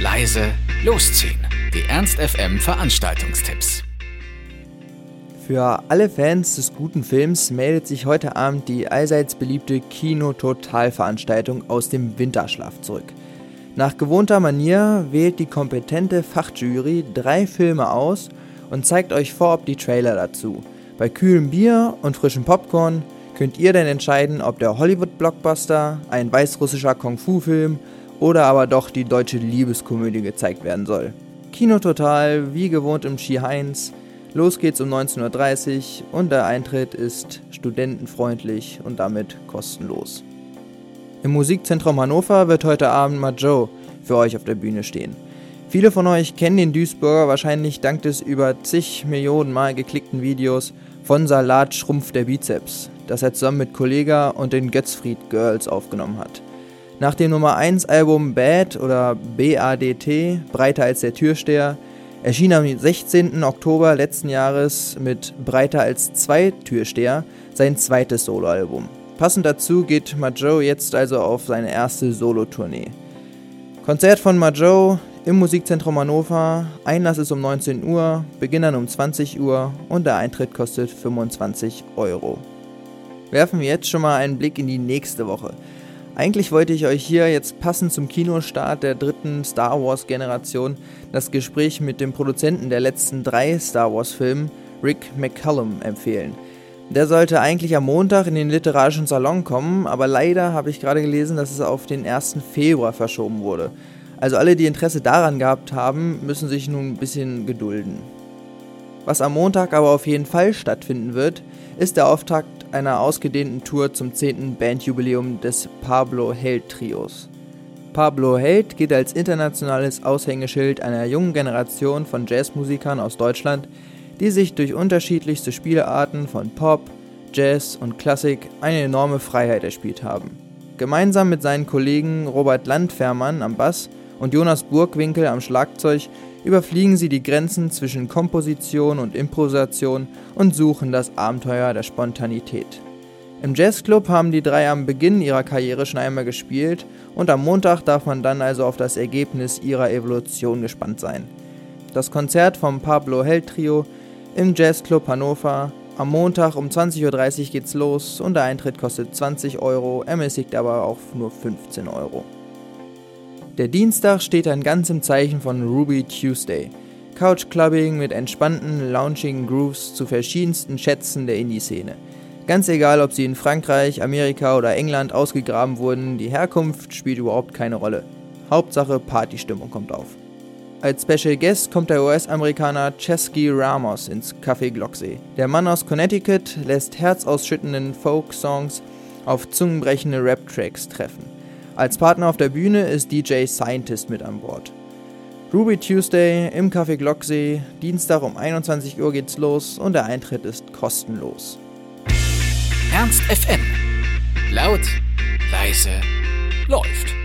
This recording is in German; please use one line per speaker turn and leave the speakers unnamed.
leise, losziehen. Die Ernst FM Veranstaltungstipps.
Für alle Fans des guten Films meldet sich heute Abend die allseits beliebte Kino-Total-Veranstaltung aus dem Winterschlaf zurück. Nach gewohnter Manier wählt die kompetente Fachjury drei Filme aus und zeigt euch vorab die Trailer dazu. Bei kühlem Bier und frischem Popcorn könnt ihr dann entscheiden, ob der Hollywood-Blockbuster, ein weißrussischer Kung-Fu-Film oder aber doch die deutsche Liebeskomödie gezeigt werden soll. Kino Total, wie gewohnt im Ski Heinz. Los geht's um 19.30 Uhr und der Eintritt ist studentenfreundlich und damit kostenlos. Im Musikzentrum Hannover wird heute Abend Majo für euch auf der Bühne stehen. Viele von euch kennen den Duisburger wahrscheinlich dank des über zig Millionen Mal geklickten Videos von Salat Schrumpf der Bizeps, das er zusammen mit Kollega und den Götzfried Girls aufgenommen hat. Nach dem Nummer 1 Album Bad oder BADT, Breiter als der Türsteher, erschien am 16. Oktober letzten Jahres mit Breiter als zwei Türsteher sein zweites Soloalbum. Passend dazu geht Majo jetzt also auf seine erste Solo-Tournee. Konzert von Majo im Musikzentrum Hannover. Einlass ist um 19 Uhr, Beginn dann um 20 Uhr und der Eintritt kostet 25 Euro. Werfen wir jetzt schon mal einen Blick in die nächste Woche. Eigentlich wollte ich euch hier jetzt passend zum Kinostart der dritten Star Wars Generation das Gespräch mit dem Produzenten der letzten drei Star Wars Filme, Rick McCallum, empfehlen. Der sollte eigentlich am Montag in den literarischen Salon kommen, aber leider habe ich gerade gelesen, dass es auf den 1. Februar verschoben wurde. Also alle, die Interesse daran gehabt haben, müssen sich nun ein bisschen gedulden. Was am Montag aber auf jeden Fall stattfinden wird, ist der Auftakt einer ausgedehnten Tour zum 10. Bandjubiläum des Pablo Held Trios. Pablo Held gilt als internationales Aushängeschild einer jungen Generation von Jazzmusikern aus Deutschland, die sich durch unterschiedlichste Spielarten von Pop, Jazz und Klassik eine enorme Freiheit erspielt haben. Gemeinsam mit seinen Kollegen Robert Landfermann am Bass und Jonas Burgwinkel am Schlagzeug überfliegen sie die Grenzen zwischen Komposition und Improvisation und suchen das Abenteuer der Spontanität. Im Jazzclub haben die drei am Beginn ihrer Karriere schon einmal gespielt und am Montag darf man dann also auf das Ergebnis ihrer Evolution gespannt sein. Das Konzert vom Pablo Held Trio im Jazzclub Hannover. Am Montag um 20.30 Uhr geht's los und der Eintritt kostet 20 Euro, ermäßigt aber auf nur 15 Euro. Der Dienstag steht dann ganz im Zeichen von Ruby Tuesday. Couchclubbing mit entspannten, launchigen Grooves zu verschiedensten Schätzen der Indie-Szene. Ganz egal, ob sie in Frankreich, Amerika oder England ausgegraben wurden, die Herkunft spielt überhaupt keine Rolle. Hauptsache Partystimmung kommt auf. Als Special Guest kommt der US-Amerikaner Chesky Ramos ins Café Glocksee. Der Mann aus Connecticut lässt herzausschüttenden Folk-Songs auf zungenbrechende Rap-Tracks treffen. Als Partner auf der Bühne ist DJ Scientist mit an Bord. Ruby Tuesday im Café Glocksee. Dienstag um 21 Uhr geht's los und der Eintritt ist kostenlos.
Ernst FM. Laut, leise, läuft.